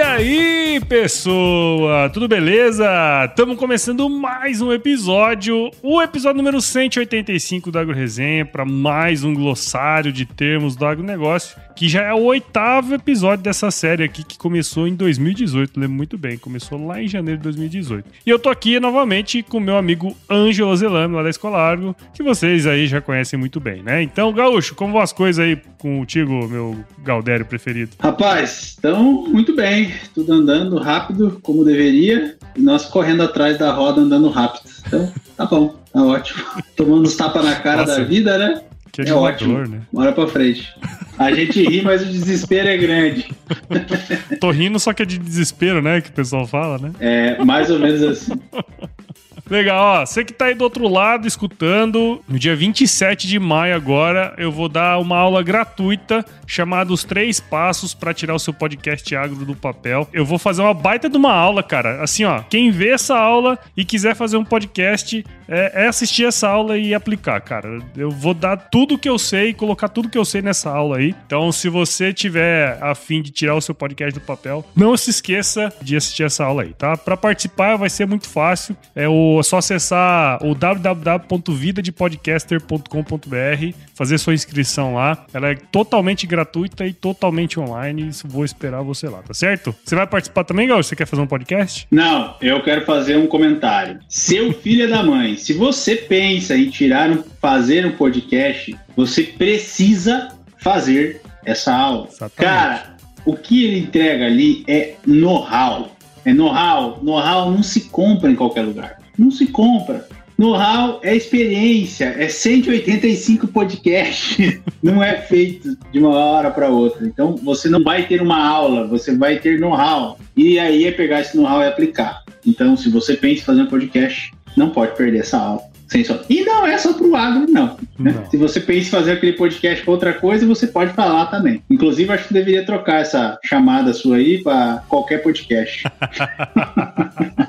aí, pessoa, tudo beleza? Estamos começando mais um episódio, o episódio número 185 do Agro Resenha, para mais um glossário de termos do agronegócio, que já é o oitavo episódio dessa série aqui que começou em 2018, lembro muito bem, começou lá em janeiro de 2018. E eu tô aqui novamente com meu amigo Ângelo Zelame, lá da Escola Argo, que vocês aí já conhecem muito bem, né? Então, Gaúcho, como vão as coisas aí contigo, meu Galdério preferido? Rapaz, então muito bem, tudo andando rápido como deveria, e nós correndo atrás da roda andando rápido. Então, tá bom, tá ótimo. Tomando uns tapas na cara Nossa, da vida, né? Que é ótimo. né? Bora pra frente. A gente ri, mas o desespero é grande. Tô rindo, só que é de desespero, né? Que o pessoal fala, né? É, mais ou menos assim. Legal, ó. Você que tá aí do outro lado escutando, no dia 27 de maio agora, eu vou dar uma aula gratuita chamada Os Três Passos para tirar o seu podcast agro do papel. Eu vou fazer uma baita de uma aula, cara. Assim, ó, quem vê essa aula e quiser fazer um podcast, é, é assistir essa aula e aplicar, cara. Eu vou dar tudo que eu sei, colocar tudo que eu sei nessa aula aí. Então, se você tiver a fim de tirar o seu podcast do papel, não se esqueça de assistir essa aula aí, tá? Para participar vai ser muito fácil. É o é só acessar o www.vidadepodcaster.com.br, fazer sua inscrição lá. Ela é totalmente gratuita e totalmente online. Vou esperar você lá, tá certo? Você vai participar também, Gal? Você quer fazer um podcast? Não, eu quero fazer um comentário. Seu filho é da mãe, se você pensa em tirar um, fazer um podcast, você precisa fazer essa aula. Exatamente. Cara, o que ele entrega ali é know-how. É know-how. Know-how não se compra em qualquer lugar. Não se compra. Know-how é experiência, é 185 podcasts, não é feito de uma hora para outra. Então você não vai ter uma aula, você vai ter know-how. E aí é pegar esse know-how e aplicar. Então, se você pensa em fazer um podcast, não pode perder essa aula. E não é só pro agro, não, né? Não. Se você pensa em fazer aquele podcast com outra coisa, você pode falar também. Inclusive, acho que deveria trocar essa chamada sua aí para qualquer podcast.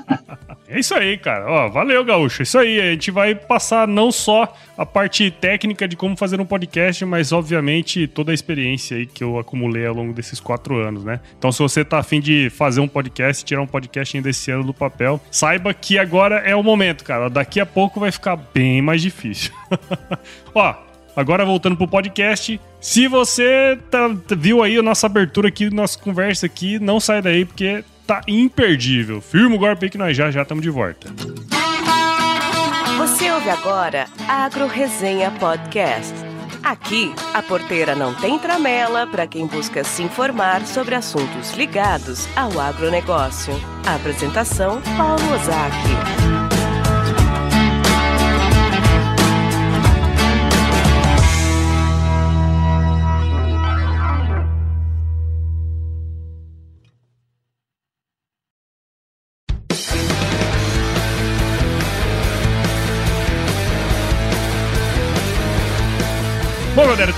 É isso aí, cara. Ó, valeu, Gaúcho. Isso aí. A gente vai passar não só a parte técnica de como fazer um podcast, mas obviamente toda a experiência aí que eu acumulei ao longo desses quatro anos, né? Então, se você tá afim de fazer um podcast, tirar um podcast ainda esse ano do papel, saiba que agora é o momento, cara. Daqui a pouco vai ficar bem mais difícil. Ó, Agora voltando pro podcast, se você tá- viu aí a nossa abertura aqui, nossa conversa aqui, não sai daí porque tá imperdível. Firma o golpe aí que nós já já estamos de volta. Você ouve agora Agro Resenha Podcast. Aqui, a porteira não tem tramela para quem busca se informar sobre assuntos ligados ao agronegócio. A apresentação, Paulo Ozaki.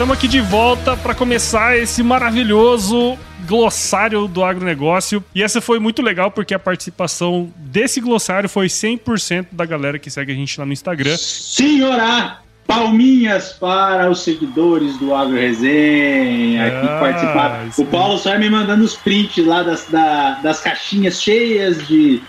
Estamos aqui de volta para começar esse maravilhoso glossário do agronegócio. E essa foi muito legal porque a participação desse glossário foi 100% da galera que segue a gente lá no Instagram. Senhora, palminhas para os seguidores do Agro Resenha que Ah, participaram. isso O Paulo só ia me mandando os prints lá das, da- das caixinhas cheias de,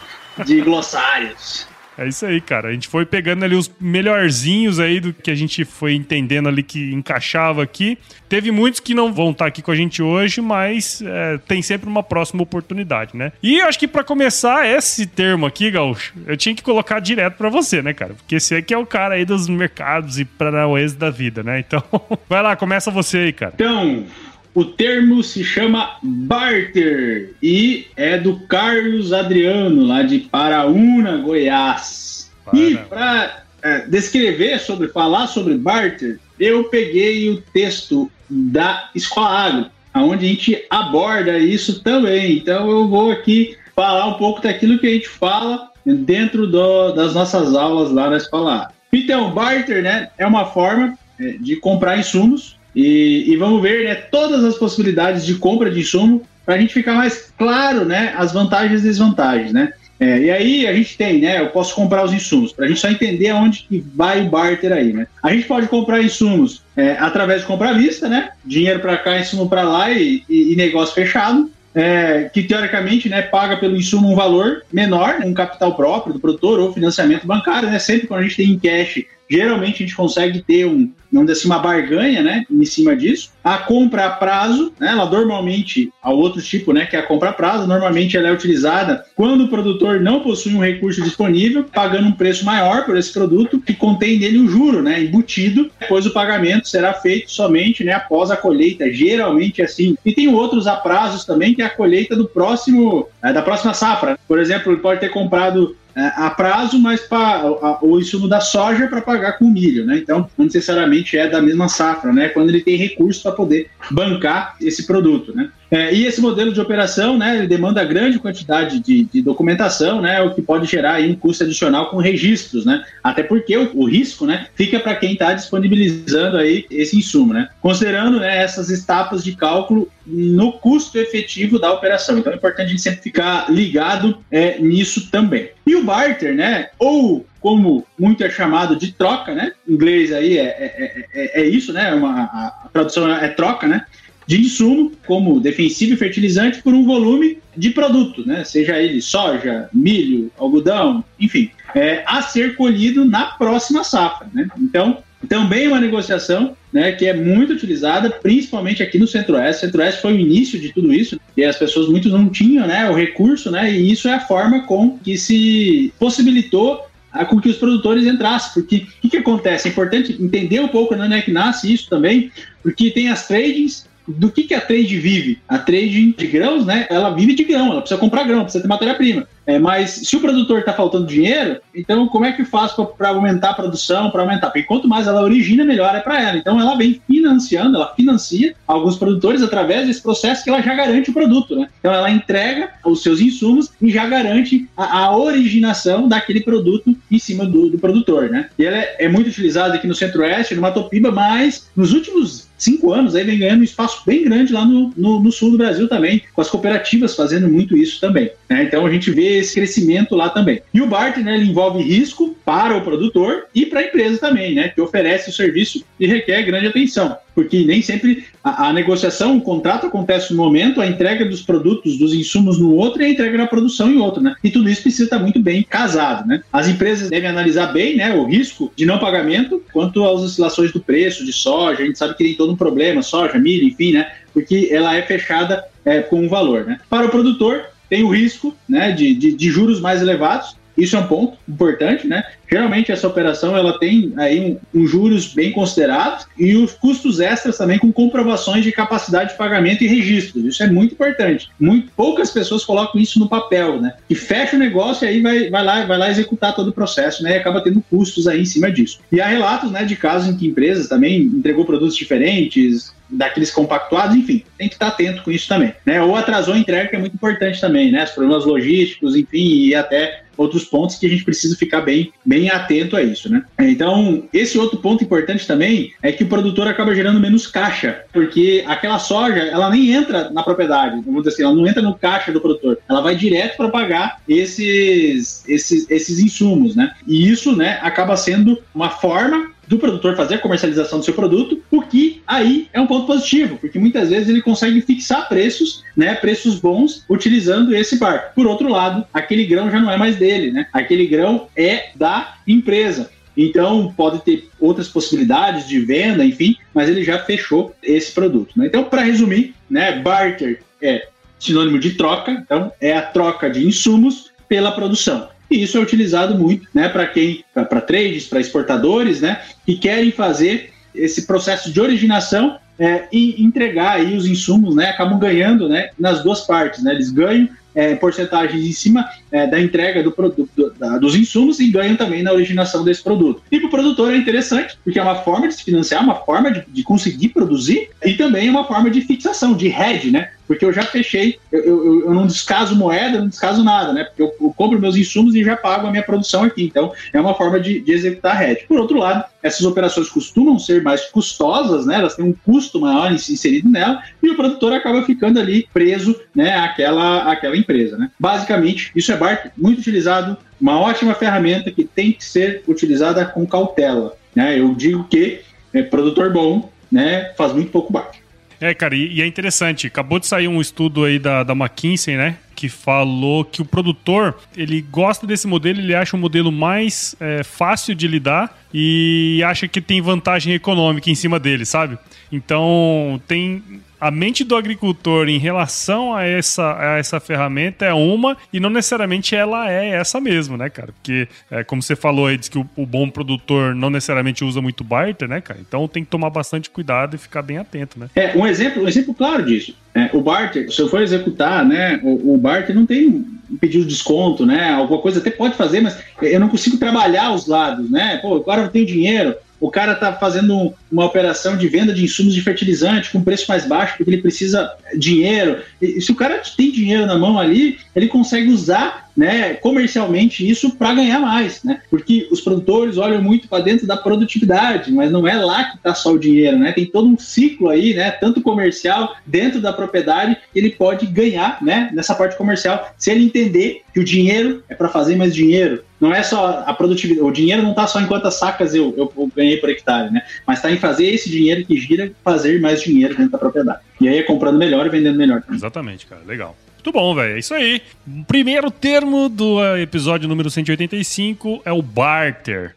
de glossários. É isso aí, cara. A gente foi pegando ali os melhorzinhos aí do que a gente foi entendendo ali que encaixava aqui. Teve muitos que não vão estar aqui com a gente hoje, mas é, tem sempre uma próxima oportunidade, né? E acho que pra começar esse termo aqui, Gaúcho, eu tinha que colocar direto pra você, né, cara? Porque você que é o cara aí dos mercados e paranauês da vida, né? Então, vai lá, começa você aí, cara. Então, o termo se chama barter e é do Carlos Adriano, lá de Paraúna, Goiás. E para descrever sobre, falar sobre barter, eu peguei o texto da Escola Agro, onde a gente aborda isso também. Então eu vou aqui falar um pouco daquilo que a gente fala dentro do- das nossas aulas lá na Escola Agro. Então, barter, né, é uma forma é, de comprar insumos e, e, vamos ver, né, todas as possibilidades de compra de insumo para a gente ficar mais claro, né, as vantagens e desvantagens, né. É, e aí a gente tem, né? Eu posso comprar os insumos, para a gente só entender aonde que vai o barter aí, né? A gente pode comprar insumos é, através de compra à vista, né? Dinheiro para cá, insumo para lá e, e, e, negócio fechado. É, que teoricamente né, paga pelo insumo um valor menor, um capital próprio do produtor ou financiamento bancário, né? Sempre quando a gente tem em cash Geralmente a gente consegue ter um, não assim, uma barganha, né, em cima disso. A compra a prazo, né, ela normalmente, a outro tipo, né, que é a compra a prazo, normalmente ela é utilizada quando o produtor não possui um recurso disponível, pagando um preço maior por esse produto que contém nele um juro, né, embutido, depois o pagamento será feito somente, né, após a colheita, geralmente é assim. E tem outros a prazos também, que é a colheita do próximo, é, da próxima safra. Por exemplo, ele pode ter comprado a prazo, mas para o insumo da soja para pagar com milho, né? Então, não necessariamente é da mesma safra, né? Quando ele tem recurso para poder bancar esse produto, né? É, e esse modelo de operação, né, demanda grande quantidade de, de, documentação, né, o que pode gerar aí um custo adicional com registros, né, até porque o, o risco, né, fica para quem está disponibilizando aí esse insumo, né, considerando, né, essas etapas de cálculo no custo efetivo da operação. Então é importante a gente sempre ficar ligado é, nisso também. E o barter, né, ou como muito é chamado de troca, né, em inglês aí é, é, é, é isso, né, uma, a tradução é troca, né, de insumo, como defensivo e fertilizante, por um volume de produto, né? seja ele soja, milho, algodão, enfim, é, a ser colhido na próxima safra. Né? Então, também uma negociação né, que é muito utilizada, principalmente aqui no Centro-Oeste. Centro-Oeste foi o início de tudo isso, e as pessoas muitos não tinham né, o recurso, né, e isso é a forma com que se possibilitou com que os produtores entrassem, porque o que, que, acontece? É importante entender um pouco onde é que nasce isso também, porque tem as tradings, do que, que a trade vive? A trade de grãos, né? Ela vive de grão, ela precisa comprar grão, precisa ter matéria-prima. É, mas se o produtor está faltando dinheiro, então como é que faz para aumentar a produção, para aumentar? Porque quanto mais ela origina, melhor é para ela. Então ela vem financiando, ela financia alguns produtores através desse processo que ela já garante o produto, né? Então ela entrega os seus insumos e já garante a, a originação daquele produto em cima do, do produtor, né? E ela é, é muito utilizada aqui no Centro-Oeste, no Matopiba, mas nos últimos cinco anos aí vem ganhando um espaço bem grande lá no, no, no sul do Brasil também, com as cooperativas fazendo muito isso também. Né? Então a gente vê esse crescimento lá também. E o barter, né, ele envolve risco para o produtor e para a empresa também, né, que oferece o serviço e requer grande atenção, porque nem sempre a, a, negociação, o contrato acontece no momento, a entrega dos produtos, dos insumos no outro e a entrega da produção em outro, né? E tudo isso precisa estar muito bem casado, né? As empresas devem analisar bem, né, o risco de não pagamento quanto às oscilações do preço de soja, a gente sabe que tem todo um problema, soja, milho, enfim, né? Porque ela é fechada é, com um valor, né? Para o produtor, tem o risco né, de, de, de juros mais elevados, isso é um ponto importante, né? Geralmente essa operação ela tem aí um, um, juros bem considerados e os custos extras também com comprovações de capacidade de pagamento e registros. Isso é muito importante. Muito poucas pessoas colocam isso no papel, né? E fecha o negócio e aí vai, vai lá vai lá executar todo o processo, né? E acaba tendo custos aí em cima disso. E há relatos, né, de casos em que empresas também entregou produtos diferentes, daqueles compactuados, enfim, tem que estar atento com isso também. Né? Ou atrasou a entrega, que é muito importante também, né? Os problemas logísticos, enfim, e até outros pontos que a gente precisa ficar bem, bem atento a isso, né? Então, esse outro ponto importante também é que o produtor acaba gerando menos caixa, porque aquela soja, ela nem entra na propriedade, vamos dizer assim, ela não entra no caixa do produtor, ela vai direto para pagar esses, esses, esses insumos, né? E isso, né, acaba sendo uma forma do produtor fazer a comercialização do seu produto, o que aí é um ponto positivo, porque muitas vezes ele consegue fixar preços, né, preços bons, utilizando esse barco. Por outro lado, aquele grão já não é mais dele, né? Aquele grão é da empresa. Então, pode ter outras possibilidades de venda, enfim, mas ele já fechou esse produto. Né? Então, para resumir, né, barter é sinônimo de troca, então é a troca de insumos pela produção. E isso é utilizado muito, né, para quem, para trades, para exportadores, né, que querem fazer esse processo de originação é, e entregar aí os insumos, né, acabam ganhando, né, nas duas partes, né, eles ganham é, porcentagens em cima é, da entrega do produto, da, dos insumos e ganham também na originação desse produto. E para o produtor é interessante, porque é uma forma de se financiar, uma forma de, de conseguir produzir e também é uma forma de fixação, de hedge, né? Porque eu já fechei, eu, eu, eu não descaso moeda, não descaso nada, né? Porque eu, eu, compro meus insumos e já pago a minha produção aqui. Então, é uma forma de, de executar hedge. Por outro lado, essas operações costumam ser mais custosas, né? Elas têm um custo maior inserido nela e o produtor acaba ficando ali preso, né, àquela, àquela empresa, né? Basicamente, isso é barter muito utilizado, uma ótima ferramenta que tem que ser utilizada com cautela, né? Eu digo que é, produtor bom, né, faz muito pouco barter. É, cara, e, e, é interessante. Acabou de sair um estudo aí da, da McKinsey, né? Que falou que o produtor ele gosta desse modelo, ele acha um modelo mais é, fácil de lidar e acha que tem vantagem econômica em cima dele, sabe? Então tem a mente do agricultor em relação a essa, a essa ferramenta é uma e não necessariamente ela é essa mesmo, né, cara? Porque, é, como você falou aí, diz que o, o, bom produtor não necessariamente usa muito barter, né, cara? Então tem que tomar bastante cuidado e ficar bem atento, né? É, um exemplo, um exemplo claro disso. É, o barter, se eu for executar, né, o, o barter não tem pedido de desconto, né? Alguma coisa até pode fazer, mas eu não consigo trabalhar os lados, né? Pô, agora eu tenho dinheiro, o cara está fazendo uma operação de venda de insumos de fertilizante com preço mais baixo porque ele precisa dinheiro. E se o cara tem dinheiro na mão ali, ele consegue usar né, comercialmente isso para ganhar mais, né? Porque os produtores olham muito para dentro da produtividade, mas não é lá que está só o dinheiro, né? Tem todo um ciclo aí, né, tanto comercial dentro da propriedade, ele pode ganhar, né, nessa parte comercial, se ele entender que o dinheiro é para fazer mais dinheiro. Não é só a produtividade, o dinheiro não está só em quantas sacas eu, eu, eu ganhei por hectare, né? Mas está em fazer esse dinheiro que gira fazer mais dinheiro dentro da propriedade. E aí é comprando melhor e vendendo melhor. Também. Exatamente, cara. Legal. Muito bom, velho. É isso aí. primeiro termo do eh, episódio número 185 é o barter.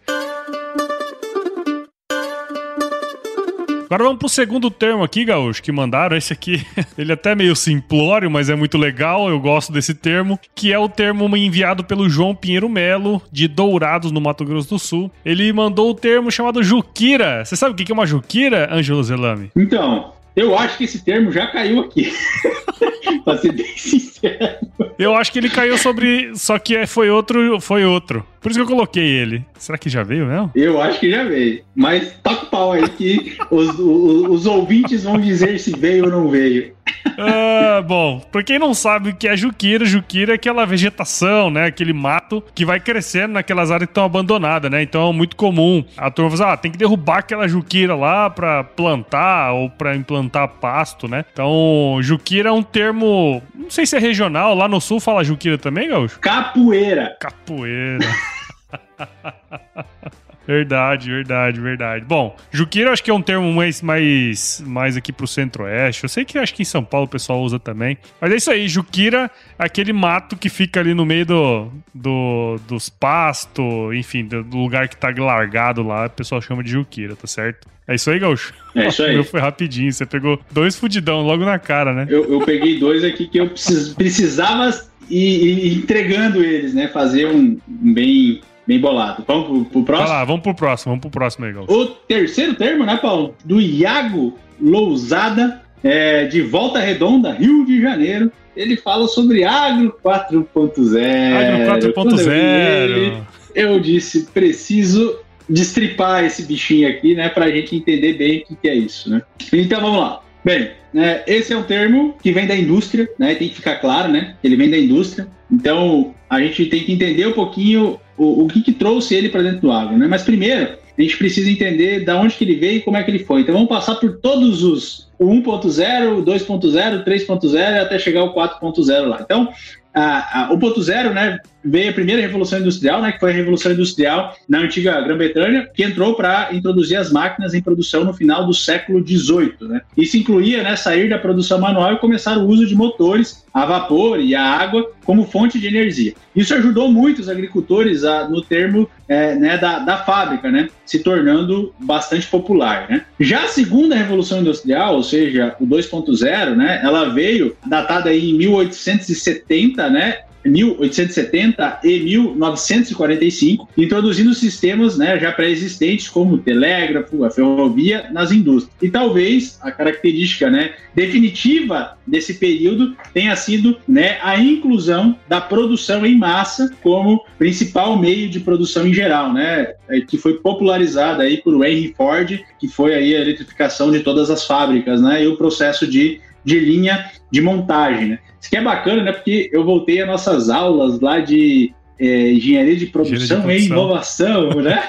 Agora vamos pro segundo termo aqui, Gaúcho, que mandaram. Esse aqui, ele é até meio simplório, mas é muito legal. Eu gosto desse termo, que é o termo enviado pelo João Pinheiro Melo, de Dourados, no Mato Grosso do Sul. Ele mandou o termo chamado Juquira. Você sabe o que é uma Juquira, Ângelo Zelame? Então, eu acho que esse termo já caiu aqui. pra ser bem sincero. Eu acho que ele caiu sobre. Só que é, foi outro. Foi outro. Por isso que eu coloquei ele. Será que já veio mesmo? Eu acho que já veio. Mas toca o pau aí que os, os, os ouvintes vão dizer se veio ou não veio. Ah, bom, pra quem não sabe o que é juquira, juquira é aquela vegetação, né? Aquele mato que vai crescendo naquelas áreas que estão abandonadas, né? Então é muito comum a turma falar, ah, tem que derrubar aquela juquira lá pra plantar ou pra implantar pasto, né? Então, juquira é um termo, não sei se é regional, lá no sul fala juquira também, Gaúcho? Capoeira. Capoeira. Verdade, verdade, verdade. Bom, Juqueira acho que é um termo mais, mais, mais aqui pro centro-oeste. Eu sei que acho que em São Paulo o pessoal usa também. Mas é isso aí, Juquira, aquele mato que fica ali no meio do, do dos pastos, enfim, do, do lugar que tá largado lá, o pessoal chama de Juquira, tá certo? É isso aí, Gaúcho? É isso aí. O meu foi rapidinho, você pegou dois fudidão logo na cara, né? Eu, eu peguei dois aqui que eu precis, precisava ir, ir entregando eles, né? Fazer um bem bem bolado. Vamos pro, pro próximo? Vai lá, vamos pro próximo, vamos pro próximo aí, O terceiro termo, né, Paulo? Do Iago Lousada, é, de Volta Redonda, Rio de Janeiro. Ele fala sobre Agro 4.0. Agro 4.0. Eu disse, preciso destripar esse bichinho aqui, né, pra gente entender bem o que, que é isso, né? Então vamos lá. Bem, né, esse é um termo que vem da indústria, né? Tem que ficar claro, né? Ele vem da indústria. Então a gente tem que entender um pouquinho o, o que, que trouxe ele para dentro do agro, né? Mas primeiro, a gente precisa entender da onde que ele veio e como é que ele foi. Então vamos passar por todos os o 1.0, o 2.0, 3.0 até chegar ao 4.0 lá. Então, a, a, o ponto zero, né, veio a primeira revolução industrial, né, que foi a revolução industrial na antiga Grã-Bretanha, que entrou para introduzir as máquinas em produção no final do século XVIII. Né. Isso incluía né, sair da produção manual e começar o uso de motores a vapor e a água como fonte de energia. Isso ajudou muito os agricultores a, no termo é, né, da, da fábrica, né, se tornando bastante popular. Né. Já a segunda revolução industrial, ou seja, o 2.0, né, ela veio datada em 1870, né, 1870 e 1945, introduzindo sistemas né, já pré-existentes como o telégrafo, a ferrovia nas indústrias. E talvez a característica né, definitiva desse período tenha sido né, a inclusão da produção em massa como principal meio de produção em geral, né, é, que foi popularizada aí por Henry Ford, que foi aí a eletrificação de todas as fábricas, né, e o processo de de linha de montagem, né? Isso que é bacana, né? Porque eu voltei às nossas aulas lá de é, engenharia de produção, engenharia de produção. e inovação, né?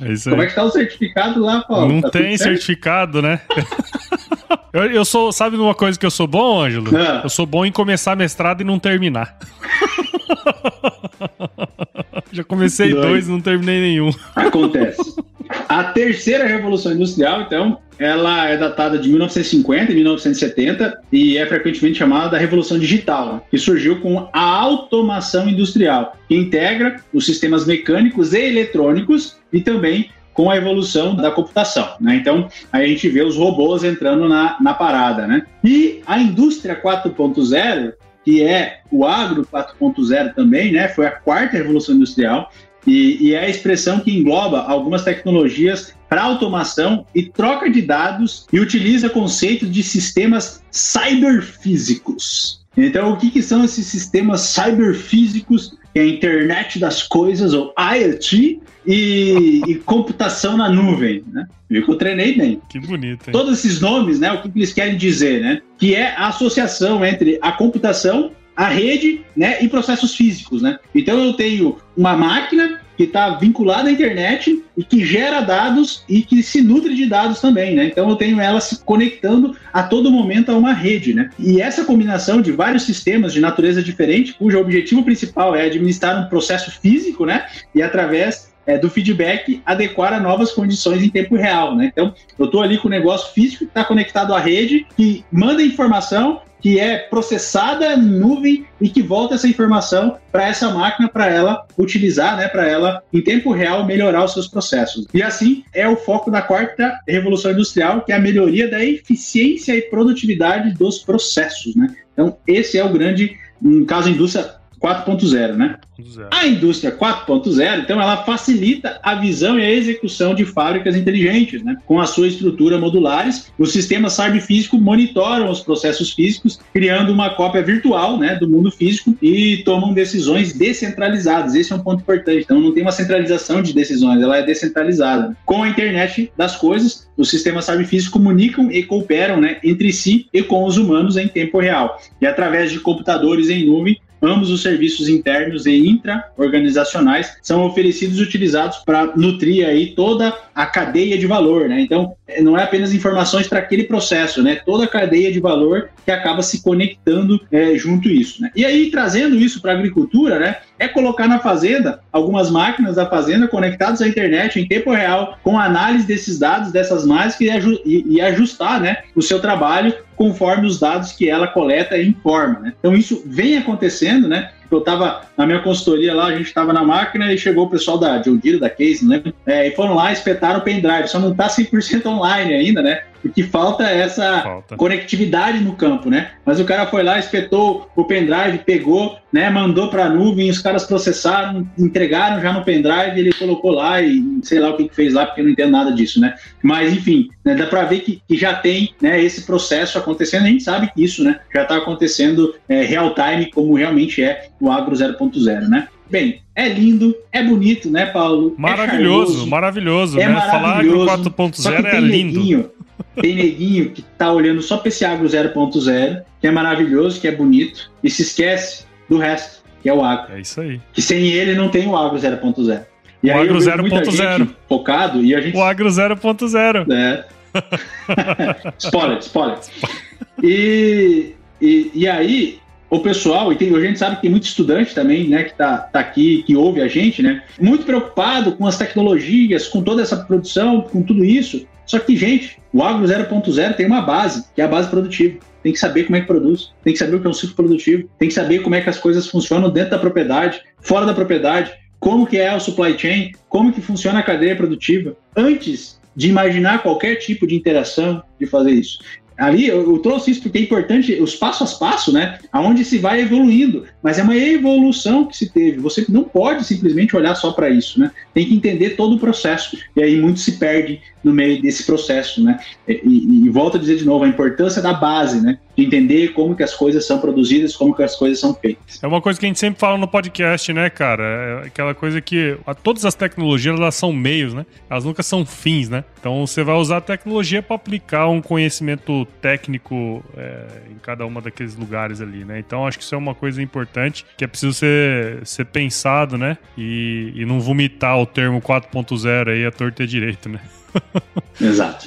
é. Como é que tá o certificado lá, Paulo? Não tá tem certificado, né? eu, eu, sou, sabe uma coisa que eu sou bom, Ângelo? Ah. Eu sou bom em começar mestrado e não terminar. Já comecei dois, dois não terminei nenhum. Acontece. A terceira revolução industrial, então, ela é datada de 1950 e 1970 e é frequentemente chamada da revolução digital, que surgiu com a automação industrial, que integra os sistemas mecânicos e eletrônicos e também com a evolução da computação. Né? Então, aí a gente vê os robôs entrando na, na parada. Né? E a indústria 4.0 que é o agro 4.0 também, né? Foi a quarta revolução industrial e, e é a expressão que engloba algumas tecnologias para automação e troca de dados e utiliza conceitos de sistemas cyberfísicos. Então, o que, que são esses sistemas cyberfísicos? Que é a internet das coisas, ou IoT, e, e computação na nuvem, né? Viu que eu treinei bem. Que bonito, hein? Todos esses nomes, né? O que, que eles querem dizer, né? Que é a associação entre a computação a rede né, e processos físicos. Né? Então eu tenho uma máquina que está vinculada à internet e que gera dados e que se nutre de dados também, né? Então eu tenho ela se conectando a todo momento a uma rede, né? E essa combinação de vários sistemas de natureza diferente, cujo objetivo principal é administrar um processo físico, né? E através é, do feedback adequar a novas condições em tempo real, né? Então eu estou ali com o negócio físico que está conectado à rede, que manda informação que é processada em nuvem e que volta essa informação para essa máquina para ela utilizar, né, para ela em tempo real melhorar os seus processos. E assim é o foco da quarta revolução industrial, que é a melhoria da eficiência e produtividade dos processos, né? Então esse é o grande, no caso indústria 4.0, né? A indústria 4.0, então, ela facilita a visão e a execução de fábricas inteligentes, né? Com a sua estrutura modulares, os sistemas cyberfísicos monitoram os processos físicos, criando uma cópia virtual, né, do mundo físico e tomam decisões descentralizadas. Esse é um ponto importante. Então, não tem uma centralização de decisões, ela é descentralizada. Com a internet das coisas, os sistemas cyberfísicos comunicam e cooperam, né, entre si e com os humanos em tempo real. E através de computadores em nuvem, Ambos os serviços internos e intra-organizacionais são oferecidos e utilizados para nutrir aí toda a cadeia de valor, né? Então, é, não é apenas informações para aquele processo, né? Toda a cadeia de valor que acaba se conectando é, junto isso, né? E aí, trazendo isso para a agricultura, né? É colocar na fazenda algumas máquinas da fazenda conectadas à internet em tempo real, com análise desses dados, dessas máquinas e, ajustar, né? O seu trabalho conforme os dados que ela coleta e informa. Né? Então isso vem acontecendo, né? Eu estava na minha consultoria lá, a gente estava na máquina e chegou o pessoal da John Deere, da Case, né? É, e foram lá, espetaram o pendrive, só não está 100% online ainda, né? porque falta essa falta. conectividade no campo, né? Mas o cara foi lá, espetou o pendrive, pegou, né? Mandou para a nuvem, os caras processaram, entregaram já no pendrive, ele colocou lá e sei lá o que, que fez lá, porque eu não entendo nada disso, né? Mas enfim, né, dá para ver que, que, já tem né, esse processo acontecendo, a gente sabe que isso, né? Já está acontecendo é, real time, como realmente é o Agro 0.0, né? Bem, é lindo, é bonito, né, Paulo? É maravilhoso, é maravilhoso, é né? Maravilhoso, Falar que o 4.0 é lindo. Neguinho, tem neguinho que tá olhando só para esse agro 0.0, que é maravilhoso, que é bonito, e se esquece do resto, que é o agro. É isso aí. Que sem ele não tem o agro 0.0. E o aí agro 0.0. Focado e a gente. O agro 0.0. É. spoiler, spoiler. E, e, e aí, o pessoal, e tem, a gente sabe que tem muito estudante também, né, que tá, tá aqui, que ouve a gente, né, muito preocupado com as tecnologias, com toda essa produção, com tudo isso. Só que, gente, o agro 0.0 tem uma base, que é a base produtiva. Tem que saber como é que produz, tem que saber o que é um ciclo produtivo, tem que saber como é que as coisas funcionam dentro da propriedade, fora da propriedade, como que é o supply chain, como que funciona a cadeia produtiva, antes de imaginar qualquer tipo de interação de fazer isso. Ali eu, eu, trouxe isso porque é importante os passo a passo, né? Aonde se vai evoluindo, mas é uma evolução que se teve. Você não pode simplesmente olhar só para isso, né? Tem que entender todo o processo e aí muito se perde no meio desse processo, né? E, e, e volto a dizer de novo a importância da base, né? de entender como que as coisas são produzidas, como que as coisas são feitas. É uma coisa que a gente sempre fala no podcast, né, cara? É aquela coisa que a, todas as tecnologias elas são meios, né? Elas nunca são fins, né? Então você vai usar a tecnologia para aplicar um conhecimento técnico é, em cada uma daqueles lugares ali, né? Então acho que isso é uma coisa importante que é preciso ser, ser pensado, né? E, e não vomitar o termo 4.0 aí a torta direito, né? Exato.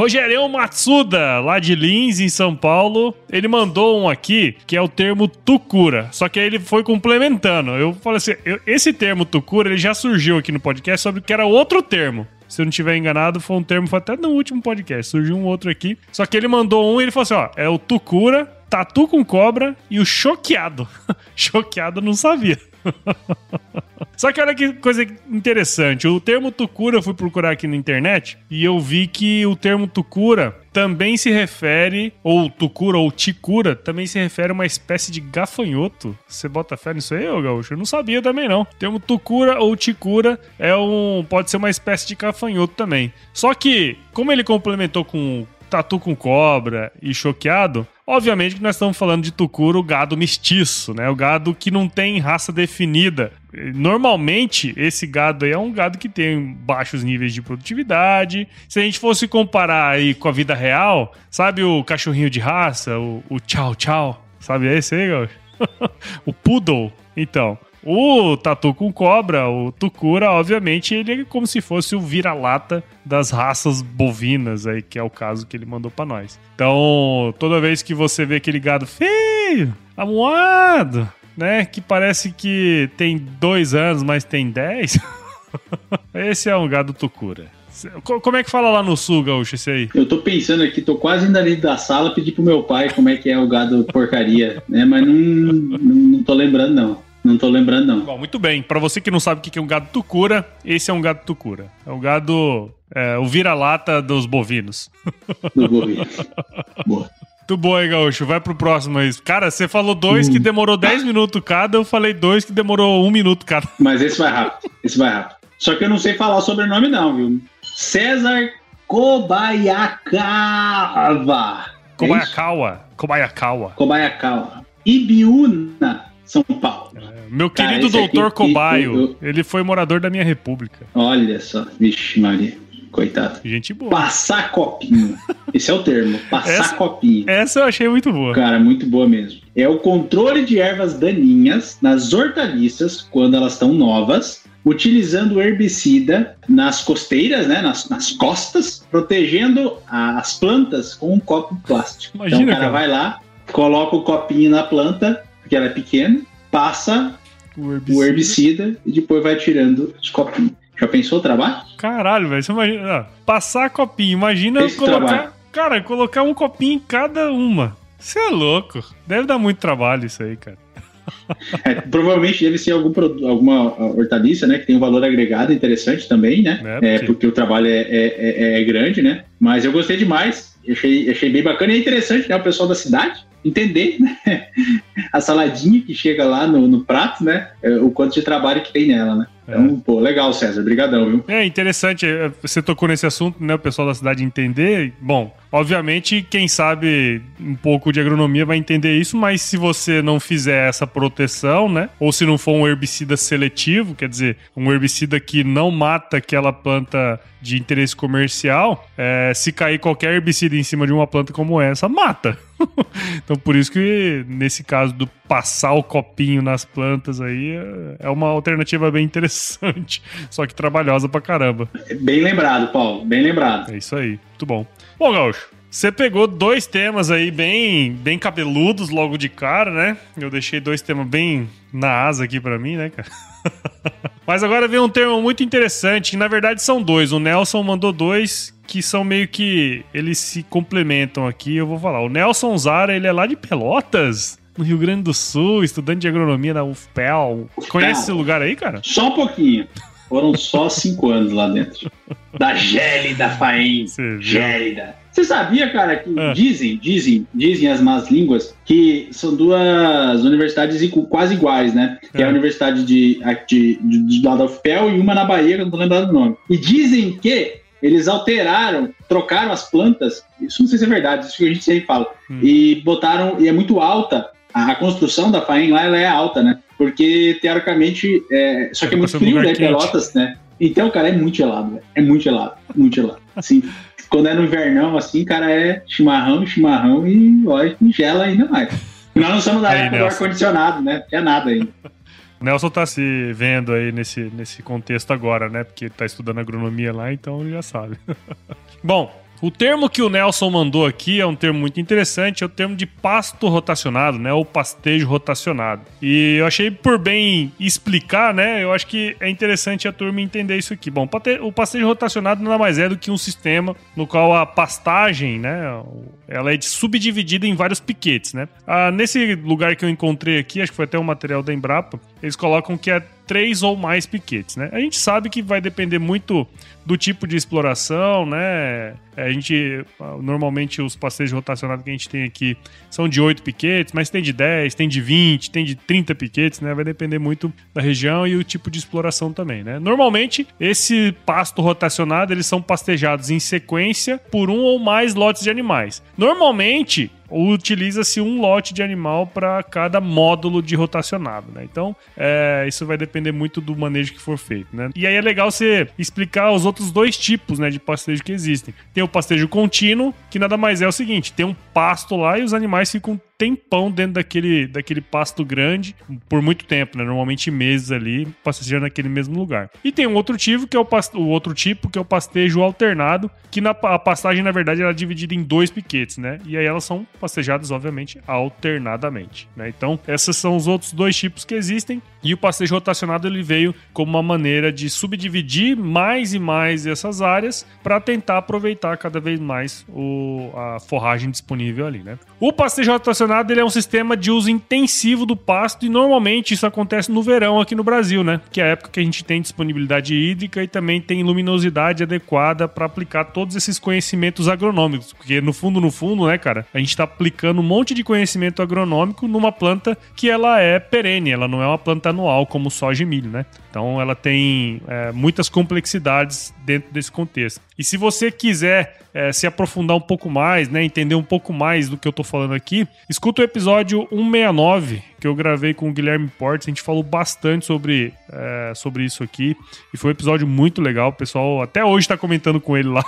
Rogério Matsuda, lá de Lins, em São Paulo, ele mandou um aqui que é o termo tucura. Só que aí ele foi complementando. Eu falei assim: eu, esse termo tucura ele já surgiu aqui no podcast sobre que era outro termo. Se eu não estiver enganado, foi um termo, foi até no último podcast. Surgiu um outro aqui. Só que ele mandou um e ele falou assim: ó, é o tucura, tatu com cobra e o choqueado. choqueado não sabia. Só que olha que coisa interessante. O termo tucura eu fui procurar aqui na internet e eu vi que o termo tucura também se refere, ou tucura ou ticura, também se refere a uma espécie de gafanhoto. Você bota fé nisso aí, ô gaúcho? Eu não sabia também não. O termo tucura ou ticura é um, pode ser uma espécie de gafanhoto também. Só que, como ele complementou com tatu com cobra e choqueado, obviamente que nós estamos falando de tucura, o gado mestiço, né? O gado que não tem raça definida. Normalmente, esse gado aí é um gado que tem baixos níveis de produtividade. Se a gente fosse comparar aí com a vida real, sabe o cachorrinho de raça, o, o tchau tchau? Sabe esse aí, Gaúcho? o poodle. Então, o tatu com cobra, o tucura, obviamente, ele é como se fosse o vira-lata das raças bovinas aí, que é o caso que ele mandou para nós. Então, toda vez que você vê aquele gado feio, amuado, né, que parece que tem dois anos, mas tem dez, esse é um gado tucura. Como é que fala lá no sul, Gaúcho, esse aí? Eu tô pensando aqui, tô quase indo ali da sala pedir pro meu pai como é que é o gado porcaria, né? Mas não, não, não tô lembrando, não. Não tô lembrando, não. Bom, muito bem. Para você que não sabe o que é um gado tucura, esse é um gado tucura. É um gado. É, o vira-lata dos bovinos. Do bovino. Boa. Muito bom aí, Gaúcho. Vai pro próximo aí. Cara, você falou dois hum. que demorou 10 minutos cada, eu falei dois que demorou um minuto cada. Mas esse vai rápido. Esse vai rápido. Só que eu não sei falar o sobrenome, não, viu? César Kobayakawa. Kobayakawa. É Kobayakawa. Kobayakawa. Ibiúna. São Paulo. É, meu querido Cara, doutor Cobaio, eu... ele foi morador da minha república. Olha só, vixe Maria, coitado. Gente boa. Passar copinho. Esse é o termo, passar essa, copinho. Essa eu achei muito boa. Cara, muito boa mesmo. É o controle de ervas daninhas nas hortaliças quando elas estão novas, utilizando herbicida nas costeiras, né, nas, nas costas, protegendo as plantas com um copo plástico. Imagina, então o cara, cara vai lá, coloca o copinho na planta, porque ela é pequena, passa o herbicida, o herbicida e depois vai tirando os copinhos. Já pensou o trabalho? Caralho, velho. Você imagina. Passar copinho. Imagina Esse colocar. Trabalho. Cara, colocar um copinho em cada uma. Você é louco. Deve dar muito trabalho isso aí, cara. É, provavelmente deve ser algum, alguma hortaliça, né? Que tem um valor agregado interessante também, né? É, porque, é, porque o trabalho é, é, é, é, grande, né? Mas eu gostei demais. Achei, achei bem bacana e é interessante, né? O pessoal da cidade entender né? a saladinha que chega lá no, no prato, né? É, o quanto de trabalho que tem nela, né? Então, é. pô, legal, César. Obrigadão, viu? É interessante, é, você tocou nesse assunto, né? O pessoal da cidade entender. Bom, obviamente, quem sabe um pouco de agronomia vai entender isso, mas se você não fizer essa proteção, né? Ou se não for um herbicida seletivo, quer dizer, um herbicida que não mata aquela planta de interesse comercial, é, se cair qualquer herbicida em cima de uma planta como essa, mata. então, por isso que nesse caso do passar o copinho nas plantas aí é uma alternativa bem interessante, só que trabalhosa pra caramba. Bem lembrado, Paulo, bem lembrado. É isso aí, muito bom. Bom, Gaúcho, você pegou dois temas aí bem, bem cabeludos logo de cara, né? Eu deixei dois temas bem na asa aqui para mim, né, cara? Mas agora vem um termo muito interessante, que na verdade são dois. O Nelson mandou dois que são meio que. Eles se complementam aqui, eu vou falar. O Nelson Zara, ele é lá de Pelotas, no Rio Grande do Sul, estudante de agronomia na UFPEL. Conhece esse lugar aí, cara? Só um pouquinho. Foram só cinco anos lá dentro. Da gélida Faem. Gélida. Você sabia, cara, que é. dizem, dizem, dizem as más línguas que são duas universidades quase iguais, né? Que é, é a Universidade de, de, de, de, da UFPEL e uma na Bahia, que eu não tô lembrando o nome. E dizem que eles alteraram, trocaram as plantas, isso não sei se é verdade, isso que a gente sempre fala, hum. e botaram, e é muito alta, a, a construção da FAEM lá ela é alta, né? Porque, teoricamente, é, só que é muito frio, né? Pelotas, né? Então, cara, é muito gelado, véio. é muito gelado, muito gelado. Assim, quando é no invernão, assim, cara, é chimarrão, chimarrão e, olha, gela ainda mais. Nós não somos da época do ar-condicionado, né? Não é nada ainda. O Nelson tá se vendo aí nesse, nesse contexto agora, né? Porque tá estudando agronomia lá, então ele já sabe. Bom, o termo que o Nelson mandou aqui é um termo muito interessante, é o termo de pasto rotacionado, né? Ou pastejo rotacionado. E eu achei por bem explicar, né? Eu acho que é interessante a turma entender isso aqui. Bom, o pastejo rotacionado nada mais é do que um sistema no qual a pastagem, né? Ela é subdividida em vários piquetes, né? Ah, nesse lugar que eu encontrei aqui, acho que foi até um material da Embrapa, eles colocam que é três ou mais piquetes, né? A gente sabe que vai depender muito do tipo de exploração, né? A gente, normalmente, os passeios rotacionados que a gente tem aqui são de 8 piquetes, mas tem de 10, tem de 20, tem de 30 piquetes, né? Vai depender muito da região e o tipo de exploração também, né? Normalmente, esse pasto rotacionado, eles são pastejados em sequência por um ou mais lotes de animais. Normalmente, utiliza-se um lote de animal para cada módulo de rotacionado, né? Então, é, isso vai depender muito do manejo que for feito, né? E aí é legal você explicar os outros dois tipos, né, de pastejo que existem. Tem o pastejo contínuo, que nada mais é o seguinte, tem um pasto lá e os animais ficam tempão dentro daquele, daquele pasto grande por muito tempo, né? Normalmente meses ali, pastejando naquele mesmo lugar. E tem um outro tipo que é o, o outro tipo que é o pastejo alternado, que na a pastagem na verdade ela é dividida em dois piquetes, né? E aí elas são pastejadas obviamente alternadamente, né? Então, esses são os outros dois tipos que existem e o pastejo rotacionado ele veio como uma maneira de subdividir mais e mais essas áreas para tentar aproveitar cada vez mais o, a forragem disponível ali, né? O pastejo rotacionado ele é um sistema de uso intensivo do pasto e normalmente isso acontece no verão aqui no Brasil, né? Que é a época que a gente tem disponibilidade hídrica e também tem luminosidade adequada para aplicar todos esses conhecimentos agronômicos. Porque no fundo, no fundo, né, cara, a gente está aplicando um monte de conhecimento agronômico numa planta que ela é perene, ela não é uma planta anual como soja e milho, né? Então ela tem é, muitas complexidades dentro desse contexto. E se você quiser é, se aprofundar um pouco mais, né, entender um pouco mais do que eu estou falando aqui, escuta o episódio 169 que eu gravei com o Guilherme Portes. A gente falou bastante sobre, é, sobre isso aqui e foi um episódio muito legal. O pessoal até hoje está comentando com ele lá.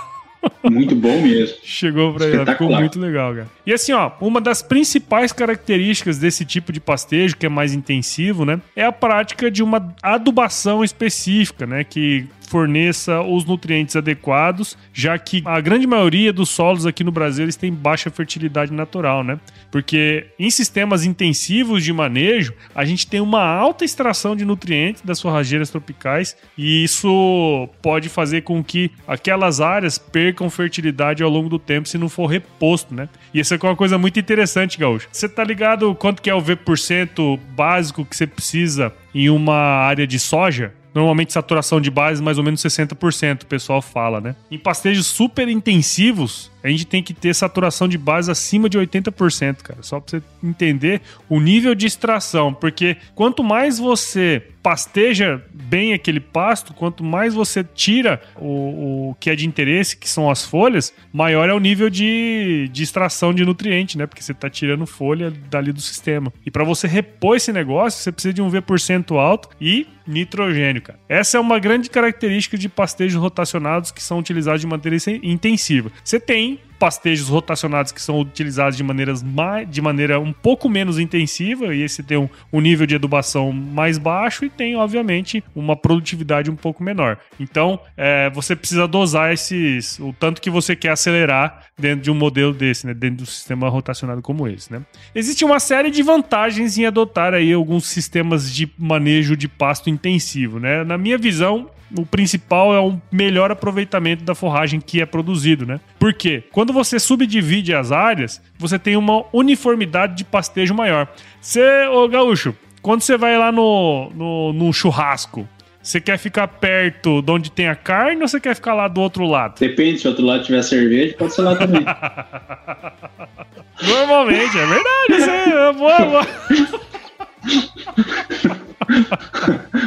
Muito bom mesmo. Chegou pra ele, ficou muito legal, cara. E assim, ó, uma das principais características desse tipo de pastejo, que é mais intensivo, né, é a prática de uma adubação específica, né, que forneça os nutrientes adequados, já que a grande maioria dos solos aqui no Brasil eles têm baixa fertilidade natural, né? Porque em sistemas intensivos de manejo, a gente tem uma alta extração de nutrientes das forrageiras tropicais e isso pode fazer com que aquelas áreas percam fertilidade ao longo do tempo se não for reposto, né? E isso é uma coisa muito interessante, Gaúcho. Você tá ligado quanto que é o V% básico que você precisa em uma área de soja? Normalmente saturação de base mais ou menos 60%, o pessoal fala, né? Em pastejos super intensivos, a gente tem que ter saturação de base acima de 80%, cara. Só pra você entender o nível de extração. Porque quanto mais você pasteja bem aquele pasto, quanto mais você tira o, o que é de interesse, que são as folhas, maior é o nível de, de extração de nutriente, né? Porque você está tirando folha dali do sistema. E para você repor esse negócio, você precisa de um V% alto e nitrogênio, cara. Essa é uma grande característica de pastejos rotacionados que são utilizados de maneira intensiva. Você tem pastejos rotacionados que são utilizados de, maneiras mais, de maneira um pouco menos intensiva, e esse tem um, um nível de adubação mais baixo e tem, obviamente, uma produtividade um pouco menor. Então, é, você precisa dosar esses, o tanto que você quer acelerar dentro de um modelo desse, né, dentro do sistema rotacionado como esse. Né? Existe uma série de vantagens em adotar aí alguns sistemas de manejo de pasto intensivo. Né? Na minha visão, o principal é o melhor aproveitamento da forragem que é produzido, né? Por quê? Quando você subdivide as áreas, você tem uma uniformidade de pastejo maior. Você, ô Gaúcho, quando você vai lá no, no, no churrasco, você quer ficar perto de onde tem a carne ou você quer ficar lá do outro lado? Depende, se o outro lado tiver cerveja, pode ser lá também. Normalmente, é verdade, isso aí, é boa, boa.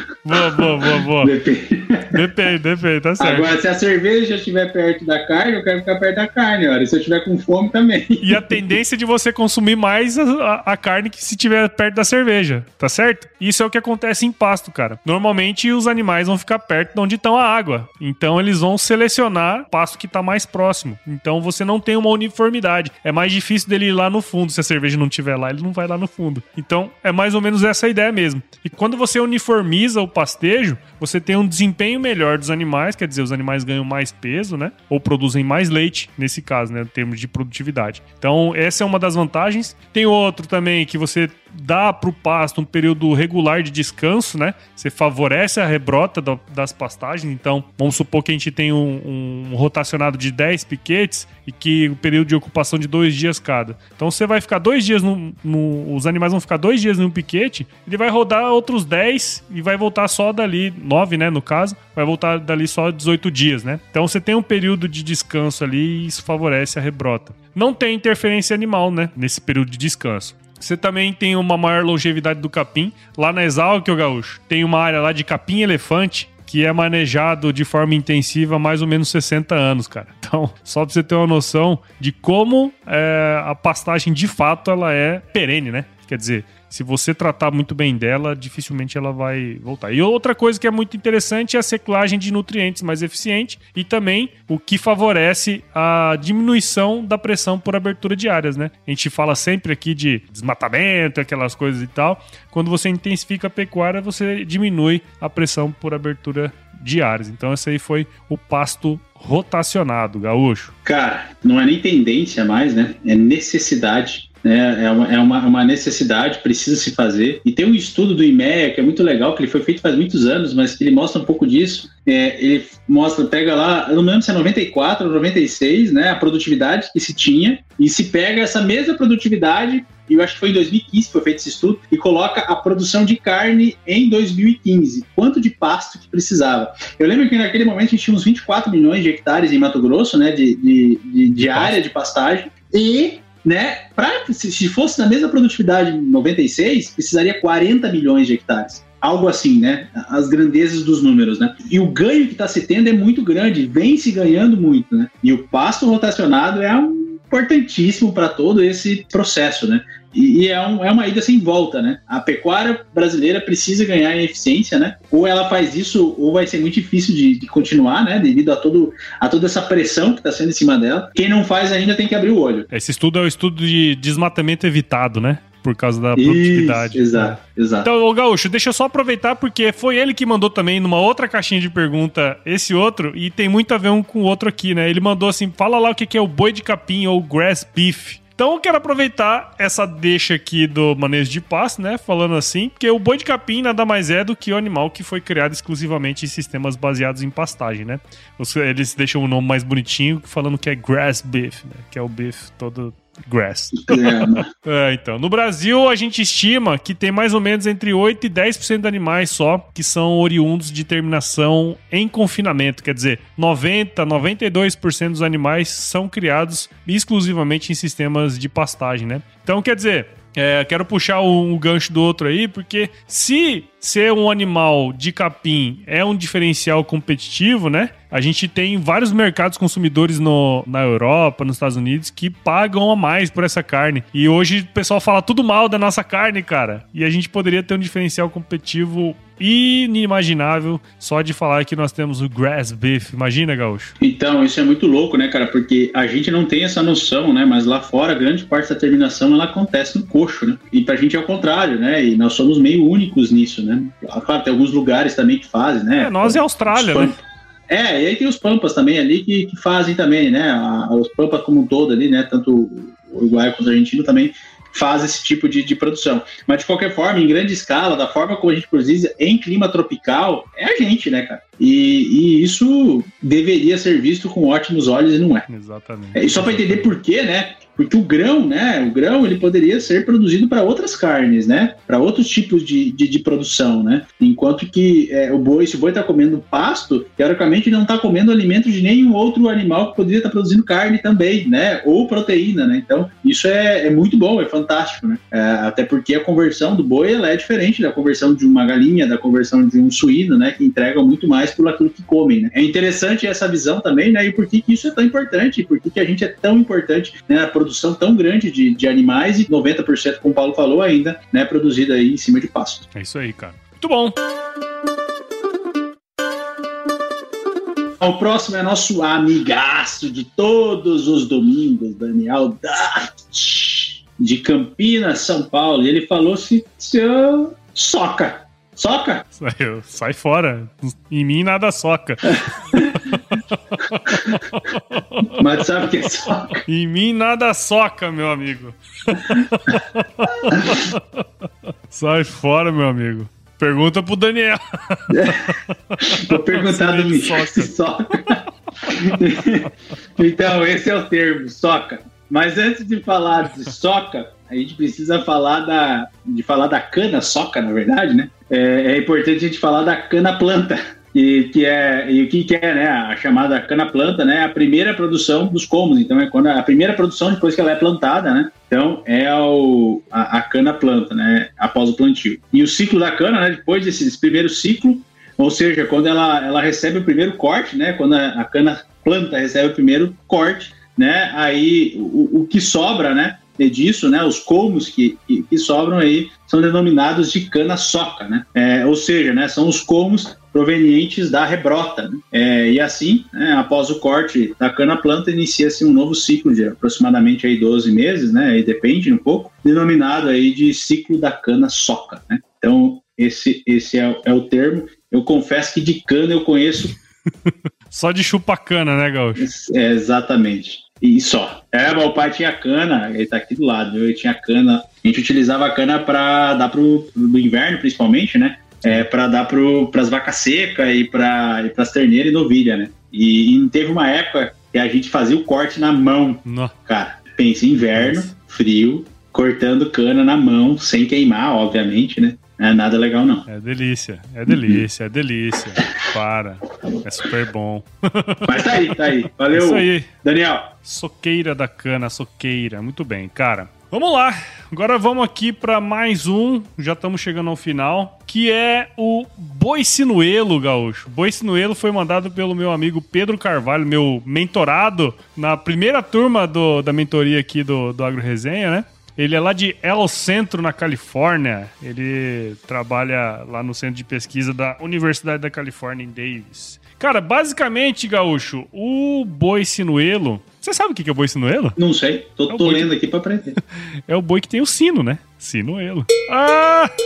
boa, boa, boa, boa. Depende. Depende, depende, tá certo. Agora, se a cerveja estiver perto da carne, eu quero ficar perto da carne, olha. Se eu estiver com fome também. E a tendência de você consumir mais a, a carne que se estiver perto da cerveja, tá certo? Isso é o que acontece em pasto, cara. Normalmente os animais vão ficar perto de onde estão a água. Então eles vão selecionar o pasto que tá mais próximo. Então você não tem uma uniformidade. É mais difícil dele ir lá no fundo. Se a cerveja não estiver lá, ele não vai lá no fundo. Então é mais ou menos essa a ideia mesmo. E quando você uniformiza o pastejo, você tem um desempenho melhor dos animais, quer dizer, os animais ganham mais peso, né? Ou produzem mais leite, nesse caso, né? Em termos de produtividade. Então, essa é uma das vantagens. Tem outro também que você dá para o pasto um período regular de descanso, né? Você favorece a rebrota do, das pastagens. Então, vamos supor que a gente tem um, um, rotacionado de 10 piquetes e que o período de ocupação de dois dias cada. Então, você vai ficar dois dias no, no, Os animais vão ficar dois dias em um piquete, ele vai rodar outros 10 e vai voltar só dali, 9, né? No caso, vai voltar dali só 18 dias, né? Então, você tem um período de descanso ali e isso favorece a rebrota. Não tem interferência animal, né? Nesse período de descanso. Você também tem uma maior longevidade do capim. Lá na Exalc, o Gaúcho, tem uma área lá de capim-elefante que é manejado de forma intensiva há mais ou menos 60 anos, cara. Então, só pra você ter uma noção de como é, a pastagem de fato ela é perene, né? Quer dizer, se você tratar muito bem dela, dificilmente ela vai voltar. E outra coisa que é muito interessante é a seclagem de nutrientes mais eficiente e também o que favorece a diminuição da pressão por abertura de áreas, né? A gente fala sempre aqui de desmatamento, aquelas coisas e tal. Quando você intensifica a pecuária, você diminui a pressão por abertura de áreas. Então esse aí foi o pasto rotacionado, gaúcho. Cara, não é nem tendência mais, né? É necessidade né? É, uma, é uma, uma, necessidade, precisa se fazer. E tem um estudo do IMEA que é muito legal, que ele foi feito faz muitos anos, mas ele mostra um pouco disso. É, ele mostra, pega lá, eu não lembro se é 94 ou 96, né? A produtividade que se tinha, e se pega essa mesma produtividade e eu acho que foi em 2015 que foi feito esse estudo, e coloca a produção de carne em 2015. Quanto de pasto que precisava. Eu lembro que naquele momento a gente tinha uns 24 milhões de hectares em Mato Grosso, né, de, de, de, de área de pastagem, e né? Pra, se fosse na mesma produtividade em 96, precisaria 40 milhões de hectares. Algo assim, né? As grandezas dos números, né? E o ganho que está se tendo é muito grande, vem se ganhando muito, né? E o pasto rotacionado é um importantíssimo para todo esse processo, né? E, é, um, é, uma ida sem volta, né? A pecuária brasileira precisa ganhar em eficiência, né? Ou ela faz isso, ou vai ser muito difícil de, de continuar, né? Devido a, todo, a toda essa pressão que está sendo em cima dela. Quem não faz ainda tem que abrir o olho. Esse estudo é o estudo de desmatamento evitado, né? por causa da produtividade. Isso, exato, exato. Então, o Gaúcho, deixa eu só aproveitar, porque foi ele que mandou também numa outra caixinha de pergunta esse outro, e tem muito a ver um com o outro aqui, né? Ele mandou assim: fala lá o que é o boi de capim ou grass beef. Então eu quero aproveitar essa deixa aqui do manejo de pasto, né? Falando assim, porque o boi de capim nada mais é do que o animal que foi criado exclusivamente em sistemas baseados em pastagem, né? Eles deixam o nome mais bonitinho falando que é grass beef, né? Que é o beef todo grass. É, é, então. No Brasil, a gente estima que tem mais ou menos entre 8 e 10% de animais só que são oriundos de terminação em confinamento. Quer dizer, 90, 92% dos animais são criados exclusivamente em sistemas de pastagem, né? Então, quer dizer, é, quero puxar um, gancho do outro aí, porque se ser um animal de capim é um diferencial competitivo, né? A gente tem vários mercados consumidores no, na Europa, nos Estados Unidos, que pagam a mais por essa carne. E hoje o pessoal fala tudo mal da nossa carne, cara. E a gente poderia ter um diferencial competitivo inimaginável só de falar que nós temos o grass beef. Imagina, Gaúcho? Então, isso é muito louco, né, cara? Porque a gente não tem essa noção, né? Mas lá fora, grande parte da terminação ela acontece no coxo, né? E pra gente é o contrário, né? E nós somos meio únicos nisso, né? Claro, tem alguns lugares também que fazem, né? É, nós e a Austrália, né? É, e aí tem os Pampas também ali que, que fazem também, né? A, os Pampas como um todo ali, né? Tanto o Uruguai quanto o Argentino também faz esse tipo de, de produção. Mas de qualquer forma, em grande escala, da forma como a gente produz em clima tropical, é a gente, né, cara? E, e isso deveria ser visto com ótimos olhos e não é. Exatamente. É, e só para entender por quê, né? Porque o grão, né? O grão ele poderia ser produzido para outras carnes, né? Para outros tipos de, de, de, produção, né? Enquanto que é, o boi, se o boi está comendo pasto, teoricamente ele não está comendo alimento de nenhum outro animal que poderia estar tá produzindo carne também, né? Ou proteína, né? Então isso é, é muito bom, é fantástico, né? É, até porque a conversão do boi ela é diferente da conversão de uma galinha, da conversão de um suíno, né? Que entregam muito mais por aquilo que comem, né? É interessante essa visão também, né? E por que, que isso é tão importante? Por que, que a gente é tão importante né, na produção tão grande de, de animais e 90%, como o Paulo falou ainda, né? Produzida aí em cima de pasto. É isso aí, cara. Muito bom. O próximo é nosso amigaço de todos os domingos, Daniel Dart, de Campinas, São Paulo. E ele falou se seu soca. Soca? Sai, sai fora. Em mim nada soca. Mas sabe o que é soca? Em mim nada soca, meu amigo. sai fora, meu amigo. Pergunta pro Daniel. Vou perguntar do Michel se soca. então, esse é o termo, soca. Mas antes de falar de soca, a gente precisa falar da, de falar da cana soca, na verdade, né? É, é importante a gente falar da cana planta. E que é e o que, que é né? A chamada cana planta né? A primeira produção dos comos então é quando a primeira produção depois que ela é plantada né? Então é o, a, a cana planta né? Após o plantio. E o ciclo da cana né? Depois desse, desse primeiro ciclo ou seja quando ela ela recebe o primeiro corte né? Quando a, a cana planta recebe o primeiro corte né? Aí o, o que sobra né disso, né, os colmos que, que, que, sobram aí são denominados de cana-soca, né? É, ou seja, né, são os colmos provenientes da rebrota. Né? É, e assim, né, após o corte da cana-planta, inicia-se um novo ciclo de aproximadamente aí 12 meses, né, aí depende um pouco, denominado aí de ciclo da cana-soca. Né? Então, esse, esse é, é o termo. Eu confesso que de cana eu conheço Só de chupa-cana, né, Gaúcho? É, exatamente. E só. É, meu pai tinha cana, ele tá aqui do lado, ele tinha cana. A gente utilizava a cana para dar pro, pro inverno, principalmente, né? É, para dar para as vacas secas e para as terneiras e novilha, né? E, e, teve uma época que a gente fazia o corte na mão. Não. Cara, pensa inverno, Nossa. frio, cortando cana na mão, sem queimar, obviamente, né? Não é nada legal, não. É delícia, é delícia, é delícia. Para. É super bom. Mas tá aí, tá aí. Valeu, Isso aí. Daniel. Soqueira da cana, soqueira. Muito bem, cara. Vamos lá. Agora vamos aqui para mais um. Já estamos chegando ao final. Que é o Boi Sinuelo, Gaúcho. Boi Sinuelo foi mandado pelo meu amigo Pedro Carvalho, meu mentorado na primeira turma do, da mentoria aqui do, do Agro Resenha, né? Ele é lá de El Centro, na Califórnia. Ele trabalha lá no centro de pesquisa da Universidade da Califórnia em Davis. Cara, basicamente, Gaúcho, o boi sinuelo. Você sabe o que é o boi sinuelo? Não sei. Tô, é tô lendo que... aqui pra aprender. é o boi que tem o sino, né? Sinuelo. Ah!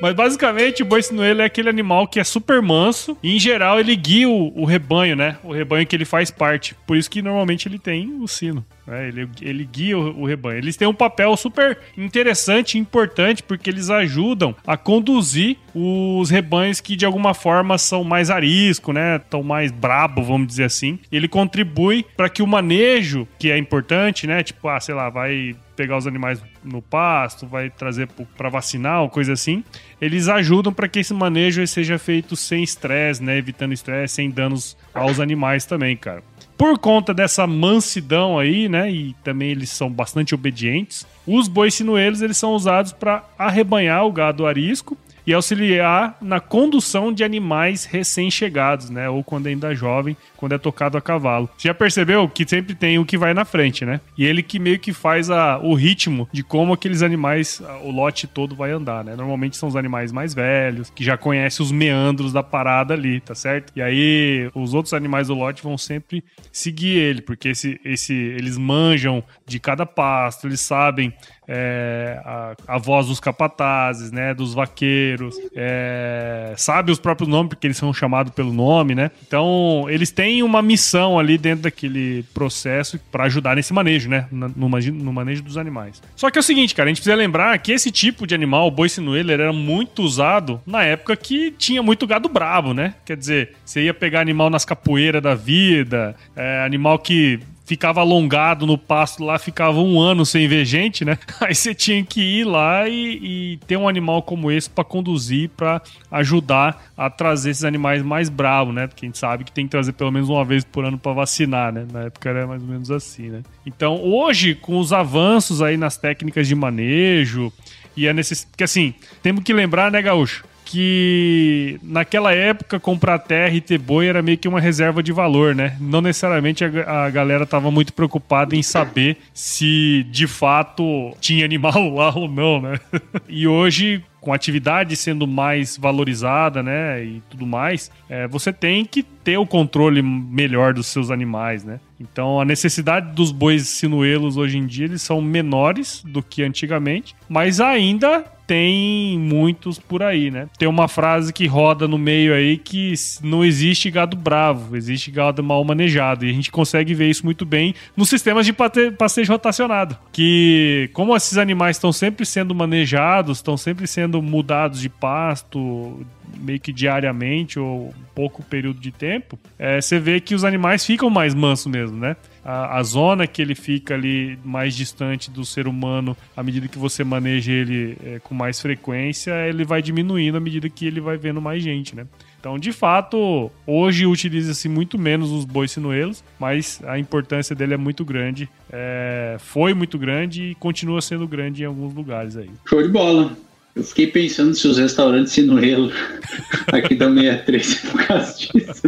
Mas basicamente o boi sinuelo é aquele animal que é super manso e em geral ele guia o, o rebanho, né? O rebanho que ele faz parte. Por isso que normalmente ele tem o sino. É, ele, ele guia o, o, rebanho. Eles têm um papel super interessante e importante porque eles ajudam a conduzir os rebanhos que de alguma forma são mais arisco, né? Estão mais brabo, vamos dizer assim. Ele contribui para que o manejo, que é importante, né? Tipo, ah, sei lá, vai pegar os animais no pasto, vai trazer para vacinar coisa assim. Eles ajudam para que esse manejo seja feito sem estresse, né? Evitando estresse, sem danos aos animais também, cara. Por conta dessa mansidão aí, né, e também eles são bastante obedientes, os bois sinuelos eles são usados para arrebanhar o gado arisco e auxiliar na condução de animais recém-chegados, né? Ou quando ainda jovem, quando é tocado a cavalo. Você já percebeu que sempre tem o que vai na frente, né? E ele que meio que faz a, o ritmo de como aqueles animais, o lote todo vai andar, né? Normalmente são os animais mais velhos, que já conhecem os meandros da parada ali, tá certo? E aí os outros animais do lote vão sempre seguir ele, porque esse, esse, eles manjam de cada pasto, eles sabem é, a, a, voz dos capatazes, né, dos vaqueiros, é, sabe os próprios nomes porque eles são chamados pelo nome, né? Então eles têm uma missão ali dentro daquele processo para ajudar nesse manejo, né, no, no, manejo dos animais. Só que é o seguinte, cara, a gente precisa lembrar que esse tipo de animal, o boi sinuelo, era muito usado na época que tinha muito gado bravo, né? Quer dizer, você ia pegar animal nas capoeiras da vida, é, animal que ficava alongado no pasto lá, ficava um ano sem ver gente, né? Aí você tinha que ir lá e, e ter um animal como esse para conduzir, para ajudar a trazer esses animais mais bravos, né? Porque a gente sabe que tem que trazer pelo menos uma vez por ano para vacinar, né? Na época era mais ou menos assim, né? Então, hoje, com os avanços aí nas técnicas de manejo e a necessidade. Porque assim, temos que lembrar, né, Gaúcho? Que naquela época comprar terra e ter boi era meio que uma reserva de valor, né? Não necessariamente a, a galera estava muito preocupada em saber se de fato tinha animal lá ou não, né? E hoje com a atividade sendo mais valorizada, né, e tudo mais, é, você tem que ter o controle melhor dos seus animais, né? Então a necessidade dos bois sinuelos hoje em dia eles são menores do que antigamente, mas ainda tem muitos por aí, né? Tem uma frase que roda no meio aí que não existe gado bravo, existe gado mal manejado. E a gente consegue ver isso muito bem nos sistemas de passeio rotacionado. Que, como esses animais estão sempre sendo manejados, estão sempre sendo mudados de pasto, meio que diariamente ou pouco período de tempo, é, você vê que os animais ficam mais mansos mesmo, né? A, a, zona que ele fica ali mais distante do ser humano, à medida que você maneja ele é, com mais frequência, ele vai diminuindo à medida que ele vai vendo mais gente, né? Então, de fato, hoje utiliza-se muito menos os bois sinuelos, mas a importância dele é muito grande. É, foi muito grande e continua sendo grande em alguns lugares aí. Show de bola. Eu fiquei pensando se os restaurantes Sinuelo aqui da 63 é por causa disso.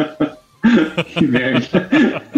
que merda.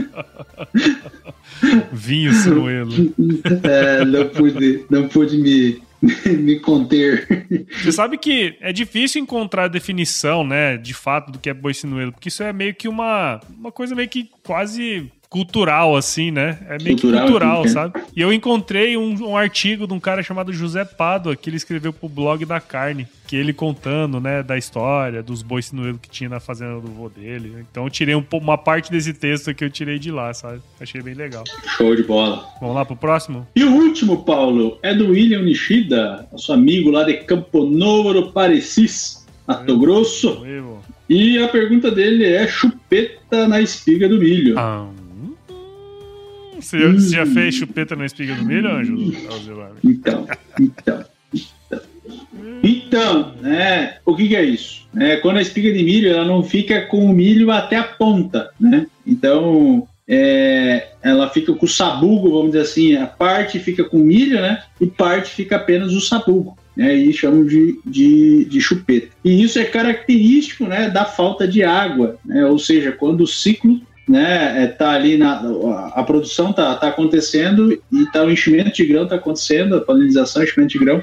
Vinho Sinuelo. É, não pude, não pude me, me conter. Você sabe que é difícil encontrar a definição, né, de fato, do que é boi sinuelo, porque isso é meio que uma, uma coisa meio que quase cultural, assim, né? É meio cultural, que cultural, sabe? E eu encontrei um, um, artigo de um cara chamado José Pádua, que ele escreveu pro blog da carne, que ele contando, né, da história, dos bois sinuelos que tinha na fazenda do vô dele. Então eu tirei um, uma parte desse texto que eu tirei de lá, sabe? Achei bem legal. Show de bola. Vamos lá pro próximo? E o último, Paulo, é do William Nishida, nosso amigo lá de Campo Novo, Parecis, Mato Grosso. E a pergunta dele é chupeta na espiga do milho. Ah. Você, hum. você já fez chupeta na espiga do milho? Então, então, então. Então, né, o que, que é isso? É, quando a espiga de milho ela não fica com o milho até a ponta, né? Então, é, ela fica com o sabugo, vamos dizer assim, a parte fica com milho, né? E parte fica apenas o sabugo. Né, e chamam de, de, de, chupeta. E isso é característico né, da falta de água, né, ou seja, quando o ciclo né, é, tá ali na a produção tá, tá acontecendo e tá o enchimento de grão tá acontecendo, a polinização, enchimento de grão,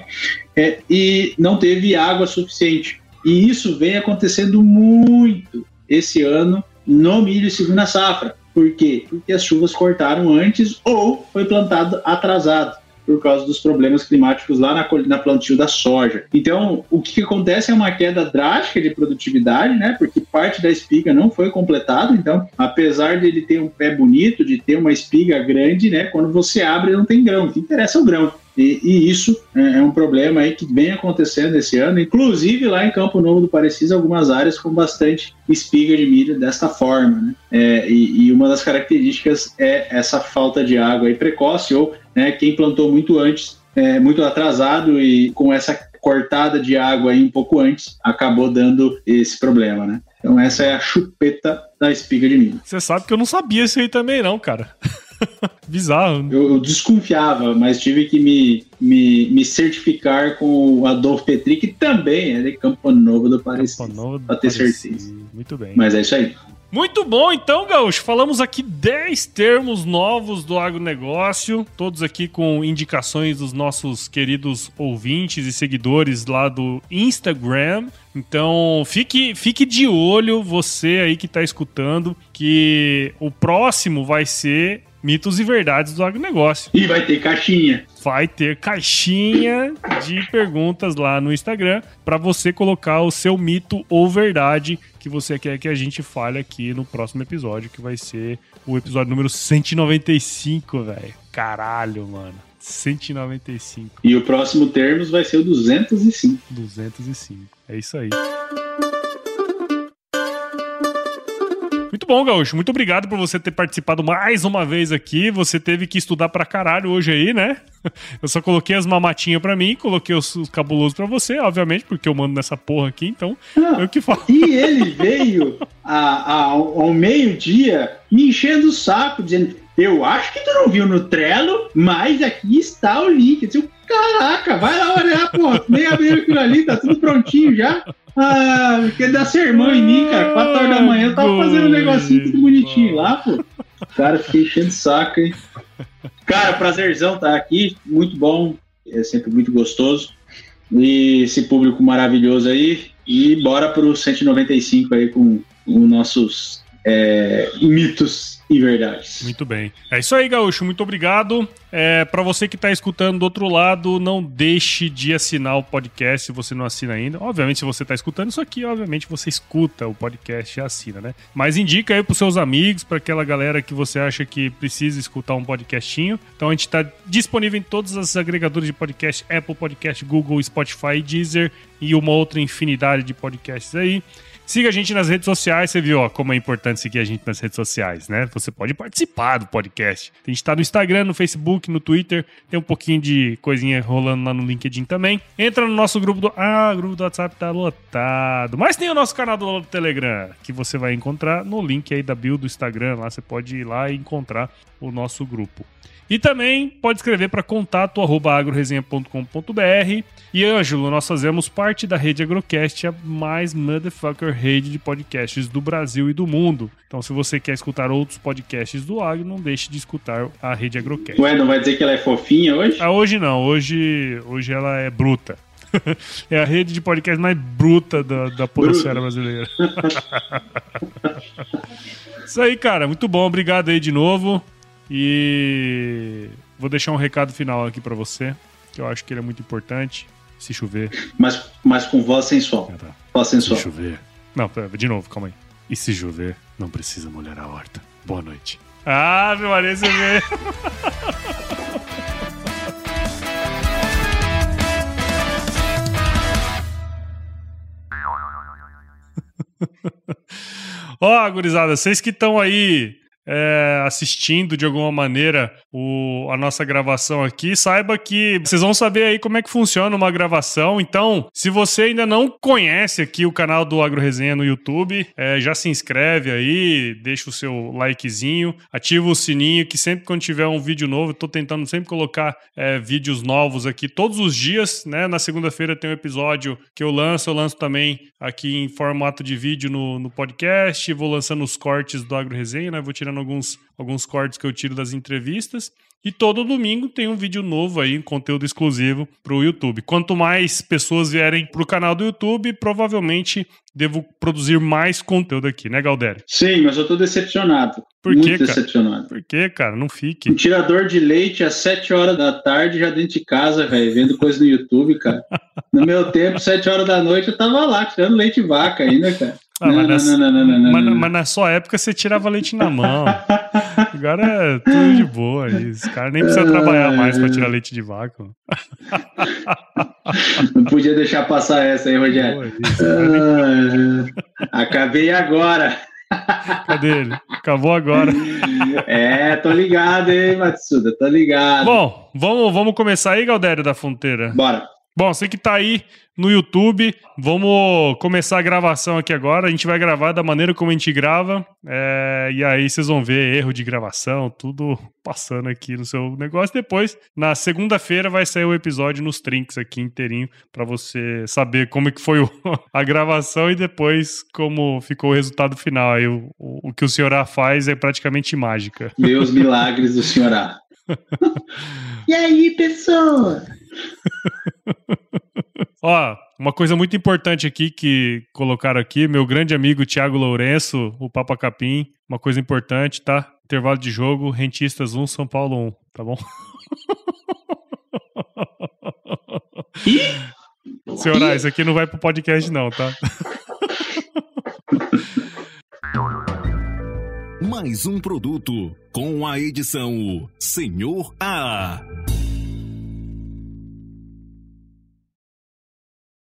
é, e não teve água suficiente. E isso vem acontecendo muito esse ano no milho segunda safra. Por quê? Porque as chuvas cortaram antes ou foi plantado atrasado por causa dos problemas climáticos lá na, na plantio da soja. Então, o que, acontece é uma queda drástica de produtividade, né? Porque parte da espiga não foi completada. Então, apesar de ele ter um pé bonito, de ter uma espiga grande, né? Quando você abre, não tem grão. O que interessa é o grão. E, e, isso é, é um problema aí que vem acontecendo esse ano, inclusive lá em Campo Novo do Parecis, algumas áreas com bastante espiga de milho desta forma. Né? É, e, e, uma das características é essa falta de água aí precoce, ou né, quem plantou muito antes, é, muito atrasado e com essa cortada de água aí um pouco antes, acabou dando esse problema, né? Então essa é a chupeta da espiga de milho. Você sabe que eu não sabia isso aí também não, cara. Bizarro. Eu, eu, desconfiava, mas tive que me, me, me certificar com o Adolfo Petri, que também é de Campo Novo do Parecis. Campo Novo do pra ter certeza. Muito bem. Mas é isso aí. Muito bom, então, Gaúcho. Falamos aqui 10 termos novos do agronegócio, todos aqui com indicações dos nossos queridos ouvintes e seguidores lá do Instagram. Então, fique, fique de olho, você aí que está escutando, que o próximo vai ser mitos e verdades do agronegócio. E vai ter caixinha. Vai ter caixinha de perguntas lá no Instagram para você colocar o seu mito ou verdade que você quer que a gente fale aqui no próximo episódio, que vai ser o episódio número 195, velho. Caralho, mano. 195. E o próximo termos vai ser o 205. 205. É isso aí. Bom, Gaúcho. Muito obrigado por você ter participado mais uma vez aqui. Você teve que estudar pra caralho hoje aí, né? Eu só coloquei as mamatinhas pra mim, coloquei os, os cabulosos pra você, obviamente, porque eu mando nessa porra aqui, então Não, eu que falo. E ele veio a- a- ao, meio-dia me enchendo o saco, dizendo: Eu acho que tu não viu no Trello, mas aqui está o link. Eu disse, Caraca, vai lá olhar, pô, nem abriu aquilo ali, tá tudo prontinho já. Ah, quer dar sermão em mim, cara. 4 horas da manhã eu tava fazendo um negocinho tudo bonitinho lá, pô. Cara, fiquei enchendo o saco, hein? Cara, prazerzão estar aqui, muito bom, é sempre muito gostoso. E esse público maravilhoso aí. E bora pro 195 aí com os nossos é, mitos e verdades. Muito bem. É isso aí, Gaúcho. Muito obrigado. É, para você que tá escutando do outro lado, não deixe de assinar o podcast se você não assina ainda. Obviamente, se você tá escutando isso aqui, obviamente você escuta o podcast e assina, né? Mas indica aí pros seus amigos, para aquela galera que você acha que precisa escutar um podcastinho. Então a gente tá disponível em todos os agregadores de podcast, Apple Podcast, Google, Spotify, Deezer e uma outra infinidade de podcasts aí. Siga a gente nas redes sociais, você viu ó, como é importante seguir a gente nas redes sociais, né? Você pode participar do podcast. A gente tá no Instagram, no Facebook, no Twitter, tem um pouquinho de coisinha rolando lá no LinkedIn também. Entra no nosso grupo do. Ah, o grupo do WhatsApp tá lotado. Mas tem o nosso canal do Telegram, que você vai encontrar no link aí da bio do Instagram. Lá você pode ir lá e encontrar o nosso grupo. E também pode escrever para contato agroresenha.com.br. E Ângelo, nós fazemos parte da rede Agrocast, a mais motherfucker rede de podcasts do Brasil e do mundo. Então, se você quer escutar outros podcasts do agro, não deixe de escutar a rede Agrocast. Ué, não vai dizer que ela é fofinha hoje? Ah, hoje não, hoje, hoje ela é bruta. é a rede de podcast mais bruta da, da podosfera brasileira. Isso aí, cara. Muito bom. Obrigado aí de novo. E vou deixar um recado final aqui pra você, que eu acho que ele é muito importante. Se chover. Mas, mas com voz sensual. Ah, tá. Voz Se sensual. chover. Não, pera, de novo, calma aí. E se chover, não precisa molhar a horta. Boa noite. Ah, meu Maria, você vê. Ó, gurizada, vocês que estão aí é, assistindo de alguma maneira o- a nossa gravação aqui, saiba que vocês vão saber aí como é que funciona uma gravação. Então, se você ainda não conhece aqui o canal do Agro Resenha no YouTube, é, já se inscreve aí, deixa o seu likezinho, ativa o sininho, que sempre quando tiver um vídeo novo, eu tô tentando sempre colocar é, vídeos novos aqui todos os dias, né? Na segunda-feira tem um episódio que eu lanço, eu lanço também aqui em formato de vídeo no, no podcast, vou lançando os cortes do Agro Resenha, né? Vou tirando alguns, alguns cortes que eu tiro das entrevistas. E todo domingo tem um vídeo novo aí, conteúdo exclusivo pro YouTube. Quanto mais pessoas vierem pro canal do YouTube, provavelmente devo produzir mais conteúdo aqui, né, Galdério? Sim, mas eu tô decepcionado. Por Muito quê, cara? decepcionado. Por quê, cara? Não fique. Um tirador de leite às 7 horas da tarde, já dentro de casa, velho, vendo coisa no YouTube, cara. No meu tempo, 7 horas da noite, eu tava lá, tirando leite de vaca ainda, cara. Ah, não, mas, não, não, não, mas- na sua época você tirava leite na mão. Agora é tudo de boa. Os caras nem precisam trabalhar mais pra tirar leite de vaca. Não podia deixar passar essa aí, Rogério. Ah, acabei agora. Cadê ele? Acabou agora. É, tô ligado, hein, Matsuda, tô ligado. Bom, vamos, vamos começar aí, Galdério da Fronteira. Bora. Bom, você que tá aí no YouTube, vamos começar a gravação aqui agora. A gente vai gravar da maneira como a gente grava. é, e aí vocês vão ver erro de gravação, tudo passando aqui no seu negócio. Depois, na segunda-feira, vai sair o episódio nos trinks aqui inteirinho para você saber como é que foi o- a gravação e depois como ficou o resultado final. Aí o, o, o que o senhor faz é praticamente mágica. Os milagres do senhor A. E aí, pessoa? Ó, uma coisa muito importante aqui que colocaram aqui, meu grande amigo Thiago Lourenço, o Papa Capim, uma coisa importante, tá? Intervalo de jogo, Rentistas 1, São Paulo 1, tá bom? Ih! Senhora, isso aqui não vai pro podcast não, tá? Mais um produto com a edição Senhor A.